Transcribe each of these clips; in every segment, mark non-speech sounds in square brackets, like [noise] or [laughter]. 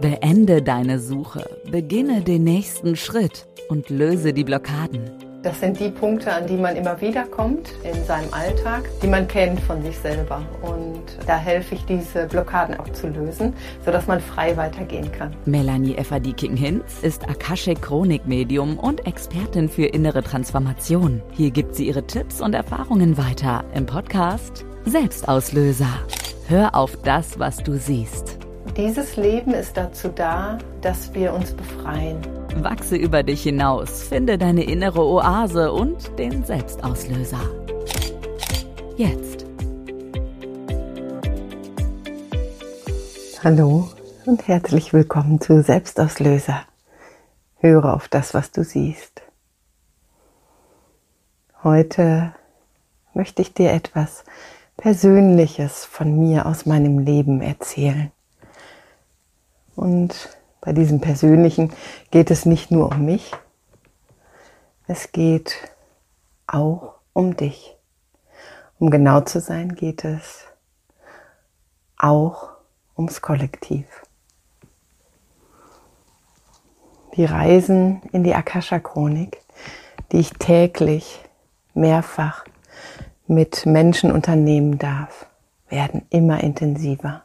Beende deine Suche, beginne den nächsten Schritt und löse die Blockaden. Das sind die Punkte, an die man immer wieder kommt in seinem Alltag, die man kennt von sich selber. Und da helfe ich, diese Blockaden auch zu lösen, sodass man frei weitergehen kann. Melanie Efferdiking-Hinz ist Akashic Chronik-Medium und Expertin für innere Transformation. Hier gibt sie ihre Tipps und Erfahrungen weiter im Podcast Selbstauslöser. Hör auf das, was du siehst. Dieses Leben ist dazu da, dass wir uns befreien. Wachse über dich hinaus, finde deine innere Oase und den Selbstauslöser. Jetzt. Hallo und herzlich willkommen zu Selbstauslöser. Höre auf das, was du siehst. Heute möchte ich dir etwas Persönliches von mir aus meinem Leben erzählen. Und bei diesem Persönlichen geht es nicht nur um mich, es geht auch um dich. Um genau zu sein, geht es auch ums Kollektiv. Die Reisen in die Akasha-Chronik, die ich täglich mehrfach mit Menschen unternehmen darf, werden immer intensiver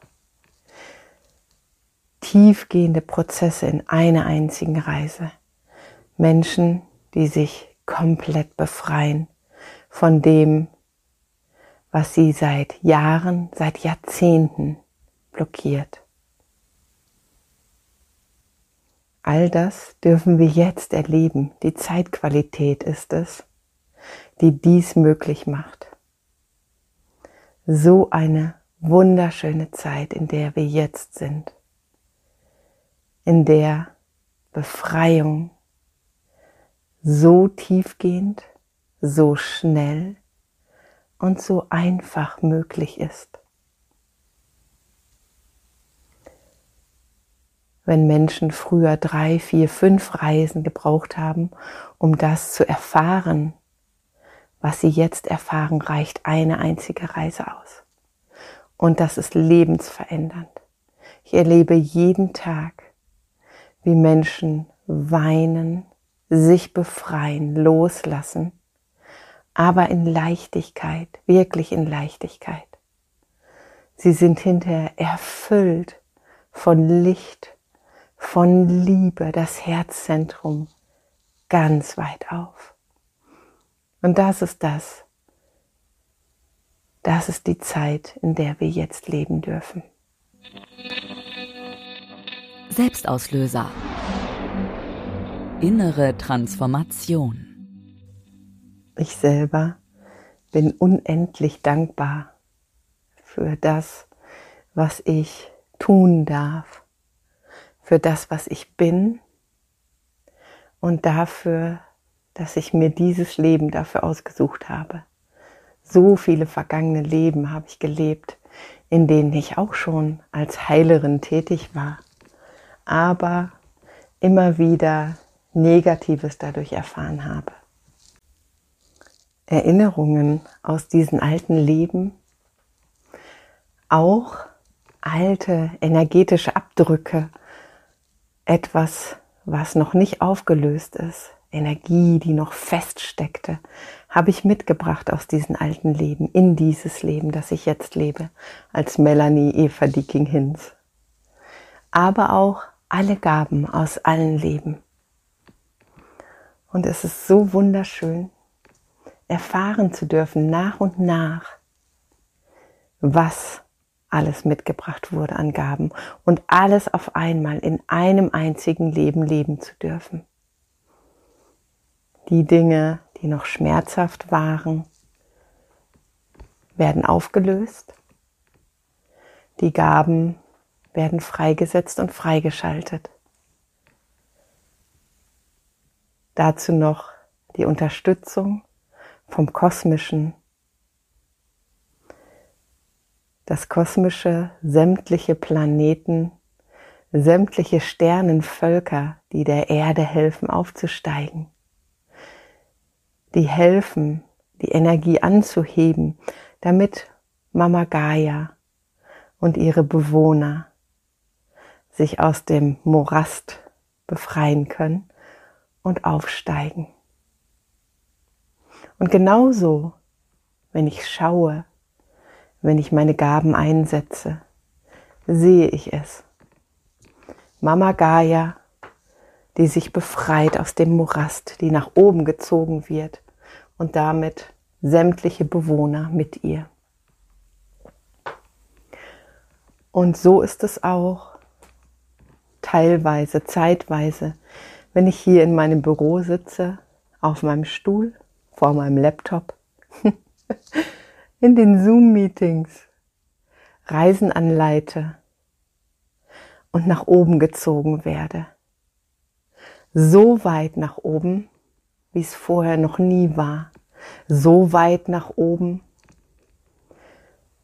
tiefgehende Prozesse in einer einzigen Reise. Menschen, die sich komplett befreien von dem, was sie seit Jahren, seit Jahrzehnten blockiert. All das dürfen wir jetzt erleben. Die Zeitqualität ist es, die dies möglich macht. So eine wunderschöne Zeit, in der wir jetzt sind in der Befreiung so tiefgehend, so schnell und so einfach möglich ist. Wenn Menschen früher drei, vier, fünf Reisen gebraucht haben, um das zu erfahren, was sie jetzt erfahren, reicht eine einzige Reise aus. Und das ist lebensverändernd. Ich erlebe jeden Tag, wie Menschen weinen, sich befreien, loslassen, aber in Leichtigkeit, wirklich in Leichtigkeit. Sie sind hinterher erfüllt von Licht, von Liebe, das Herzzentrum ganz weit auf. Und das ist das. Das ist die Zeit, in der wir jetzt leben dürfen. Selbstauslöser. Innere Transformation. Ich selber bin unendlich dankbar für das, was ich tun darf, für das, was ich bin und dafür, dass ich mir dieses Leben dafür ausgesucht habe. So viele vergangene Leben habe ich gelebt, in denen ich auch schon als Heilerin tätig war aber immer wieder Negatives dadurch erfahren habe. Erinnerungen aus diesen alten Leben, auch alte energetische Abdrücke, etwas, was noch nicht aufgelöst ist, Energie, die noch feststeckte, habe ich mitgebracht aus diesen alten Leben, in dieses Leben, das ich jetzt lebe, als Melanie Eva Dicking-Hinz. Aber auch alle Gaben aus allen Leben. Und es ist so wunderschön, erfahren zu dürfen nach und nach, was alles mitgebracht wurde an Gaben und alles auf einmal in einem einzigen Leben leben zu dürfen. Die Dinge, die noch schmerzhaft waren, werden aufgelöst. Die Gaben, werden freigesetzt und freigeschaltet. Dazu noch die Unterstützung vom Kosmischen. Das Kosmische, sämtliche Planeten, sämtliche Sternenvölker, die der Erde helfen aufzusteigen. Die helfen, die Energie anzuheben, damit Mama Gaia und ihre Bewohner sich aus dem Morast befreien können und aufsteigen. Und genauso, wenn ich schaue, wenn ich meine Gaben einsetze, sehe ich es. Mama Gaia, die sich befreit aus dem Morast, die nach oben gezogen wird und damit sämtliche Bewohner mit ihr. Und so ist es auch teilweise, zeitweise, wenn ich hier in meinem Büro sitze, auf meinem Stuhl, vor meinem Laptop, [laughs] in den Zoom-Meetings, Reisen anleite und nach oben gezogen werde. So weit nach oben, wie es vorher noch nie war. So weit nach oben,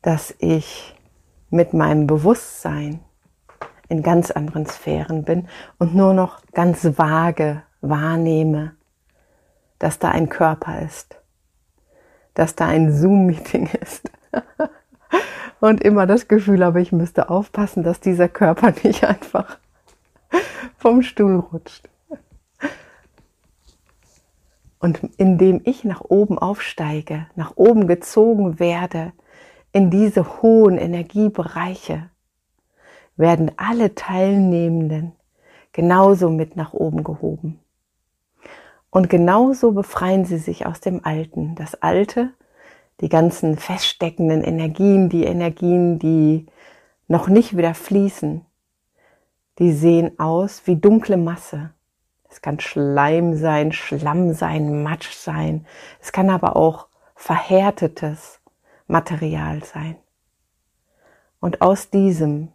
dass ich mit meinem Bewusstsein in ganz anderen Sphären bin und nur noch ganz vage wahrnehme, dass da ein Körper ist, dass da ein Zoom-Meeting [laughs] ist. und immer das Gefühl habe, ich müsste aufpassen, dass dieser Körper [laughs] nicht einfach vom Stuhl rutscht. Und indem ich nach oben aufsteige, nach oben gezogen werde, in diese hohen Energiebereiche, werden alle Teilnehmenden genauso mit nach oben gehoben. Und genauso befreien sie sich aus dem Alten. Das Alte, die ganzen feststeckenden Energien, die Energien, die noch nicht wieder fließen, die sehen aus wie dunkle Masse. Es kann Schleim sein, Schlamm sein, Matsch sein. Es kann aber auch verhärtetes Material sein. Und aus diesem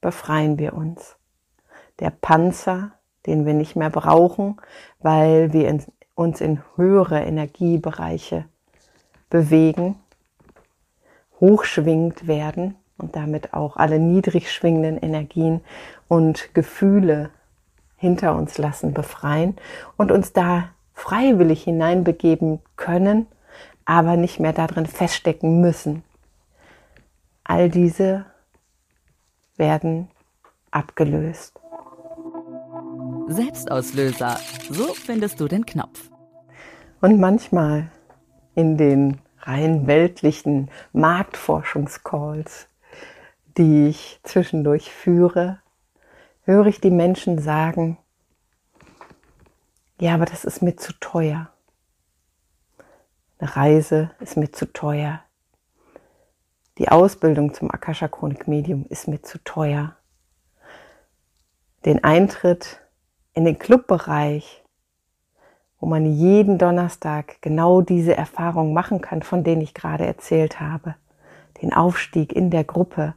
befreien wir uns. Der Panzer, den wir nicht mehr brauchen, weil wir in, uns in höhere Energiebereiche bewegen, hochschwingt werden und damit auch alle niedrig schwingenden Energien und Gefühle hinter uns lassen, befreien und uns da freiwillig hineinbegeben können, aber nicht mehr darin feststecken müssen. All diese werden abgelöst. Selbstauslöser, so findest du den Knopf. Und manchmal in den rein weltlichen Marktforschungscalls, die ich zwischendurch führe, höre ich die Menschen sagen, ja, aber das ist mir zu teuer. Eine Reise ist mir zu teuer. Die Ausbildung zum Akasha Chronik Medium ist mir zu teuer. Den Eintritt in den Clubbereich, wo man jeden Donnerstag genau diese Erfahrung machen kann, von denen ich gerade erzählt habe. Den Aufstieg in der Gruppe.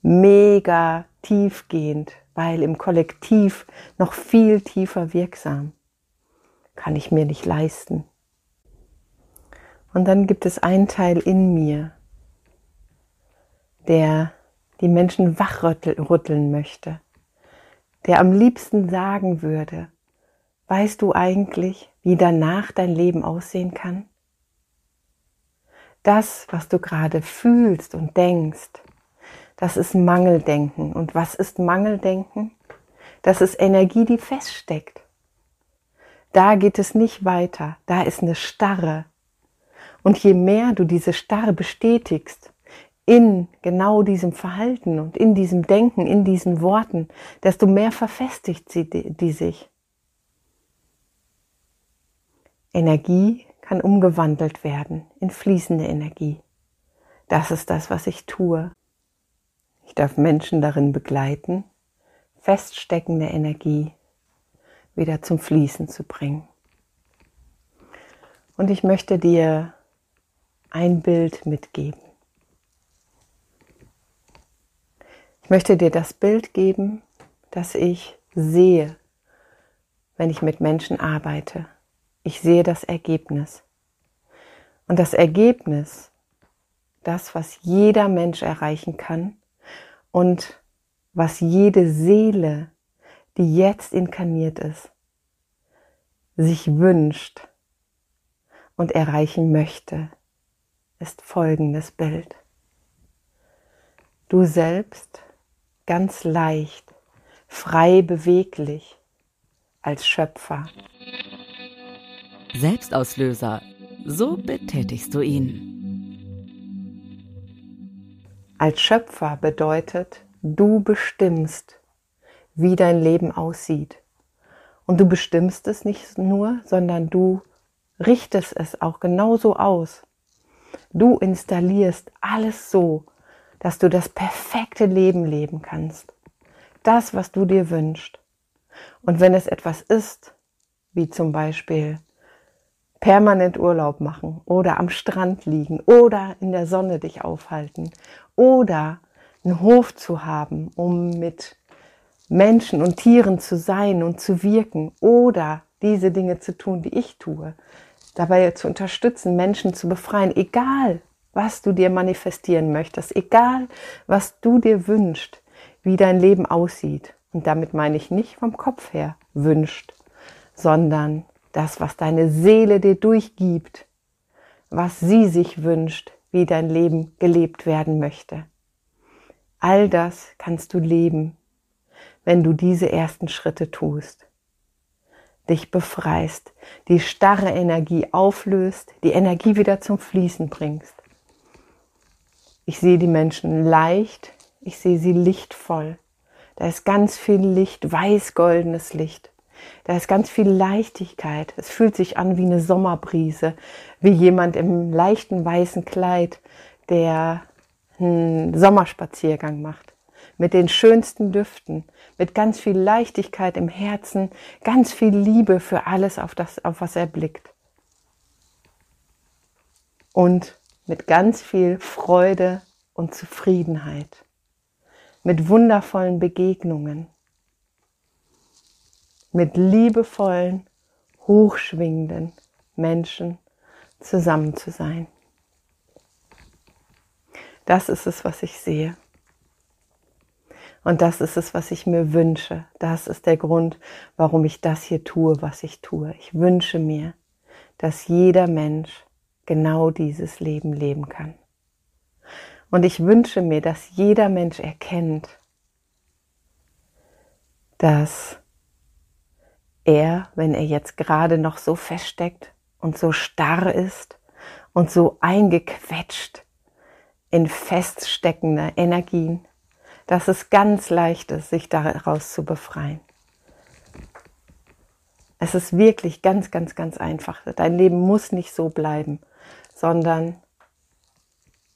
Mega tiefgehend, weil im Kollektiv noch viel tiefer wirksam. Kann ich mir nicht leisten. Und dann gibt es einen Teil in mir, der die Menschen wachrütteln möchte, der am liebsten sagen würde, weißt du eigentlich, wie danach dein Leben aussehen kann? Das, was du gerade fühlst und denkst, das ist Mangeldenken. Und was ist Mangeldenken? Das ist Energie, die feststeckt. Da geht es nicht weiter. Da ist eine Starre. Und je mehr du diese Starre bestätigst, in genau diesem Verhalten und in diesem Denken, in diesen Worten, desto mehr verfestigt sie die sich. Energie kann umgewandelt werden in fließende Energie. Das ist das, was ich tue. Ich darf Menschen darin begleiten, feststeckende Energie wieder zum Fließen zu bringen. Und ich möchte dir ein Bild mitgeben. Ich möchte dir das Bild geben, das ich sehe, wenn ich mit Menschen arbeite. Ich sehe das Ergebnis. Und das Ergebnis, das, was jeder Mensch erreichen kann, und was jede Seele, die jetzt inkarniert ist, sich wünscht und erreichen möchte, ist folgendes Bild. Du selbst ganz leicht frei beweglich als Schöpfer. Selbstauslöser, so betätigst du ihn. Als Schöpfer bedeutet, du bestimmst, wie dein Leben aussieht. Und du bestimmst es nicht nur, sondern du richtest es auch genauso aus. Du installierst alles so, dass du das perfekte Leben leben kannst. Das, was du dir wünschst. Und wenn es etwas ist, wie zum Beispiel permanent Urlaub machen oder am Strand liegen oder in der Sonne dich aufhalten oder einen Hof zu haben, um mit Menschen und Tieren zu sein und zu wirken oder diese Dinge zu tun, die ich tue, dabei zu unterstützen, Menschen zu befreien, egal was du dir manifestieren möchtest, egal was du dir wünschst, wie dein Leben aussieht. Und damit meine ich nicht vom Kopf her wünscht, sondern das, was deine Seele dir durchgibt, was sie sich wünscht, wie dein Leben gelebt werden möchte. All das kannst du leben, wenn du diese ersten Schritte tust. Dich befreist, die starre Energie auflöst, die Energie wieder zum Fließen bringst. Ich sehe die Menschen leicht, ich sehe sie lichtvoll. Da ist ganz viel Licht, weiß-goldenes Licht. Da ist ganz viel Leichtigkeit. Es fühlt sich an wie eine Sommerbrise, wie jemand im leichten weißen Kleid, der einen Sommerspaziergang macht. Mit den schönsten Düften, mit ganz viel Leichtigkeit im Herzen, ganz viel Liebe für alles, auf, das, auf was er blickt. Und mit ganz viel Freude und Zufriedenheit. Mit wundervollen Begegnungen mit liebevollen, hochschwingenden Menschen zusammen zu sein. Das ist es, was ich sehe. Und das ist es, was ich mir wünsche. Das ist der Grund, warum ich das hier tue, was ich tue. Ich wünsche mir, dass jeder Mensch genau dieses Leben leben kann. Und ich wünsche mir, dass jeder Mensch erkennt, dass er, wenn er jetzt gerade noch so feststeckt und so starr ist und so eingequetscht in feststeckende Energien, dass es ganz leicht ist, sich daraus zu befreien. Es ist wirklich ganz, ganz, ganz einfach. Dein Leben muss nicht so bleiben, sondern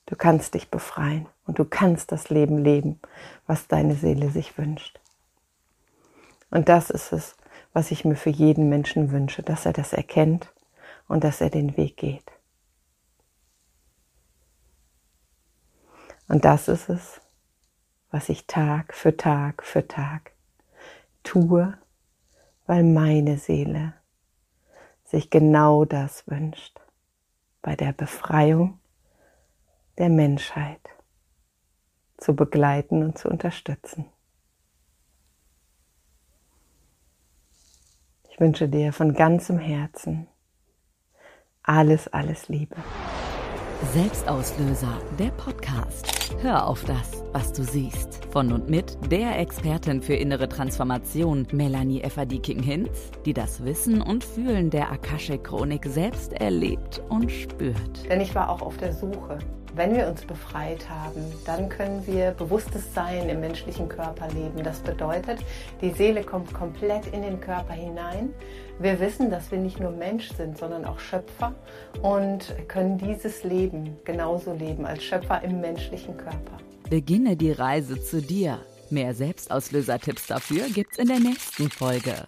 du kannst dich befreien und du kannst das Leben leben, was deine Seele sich wünscht. Und das ist es, was ich mir für jeden Menschen wünsche, dass er das erkennt und dass er den Weg geht. Und das ist es, was ich Tag für Tag für Tag tue, weil meine Seele sich genau das wünscht, bei der Befreiung der Menschheit zu begleiten und zu unterstützen. Ich wünsche dir von ganzem Herzen alles, alles Liebe. Selbstauslöser, der Podcast. Hör auf das, was du siehst. Von und mit der Expertin für innere Transformation, Melanie Efferdiking-Hinz, die das Wissen und Fühlen der Akashe-Chronik selbst erlebt und spürt. Denn ich war auch auf der Suche wenn wir uns befreit haben, dann können wir bewusstes Sein im menschlichen Körper leben. Das bedeutet, die Seele kommt komplett in den Körper hinein. Wir wissen, dass wir nicht nur Mensch sind, sondern auch Schöpfer und können dieses Leben genauso leben als Schöpfer im menschlichen Körper. Beginne die Reise zu dir. Mehr Selbstauslöser-Tipps dafür gibt's in der nächsten Folge.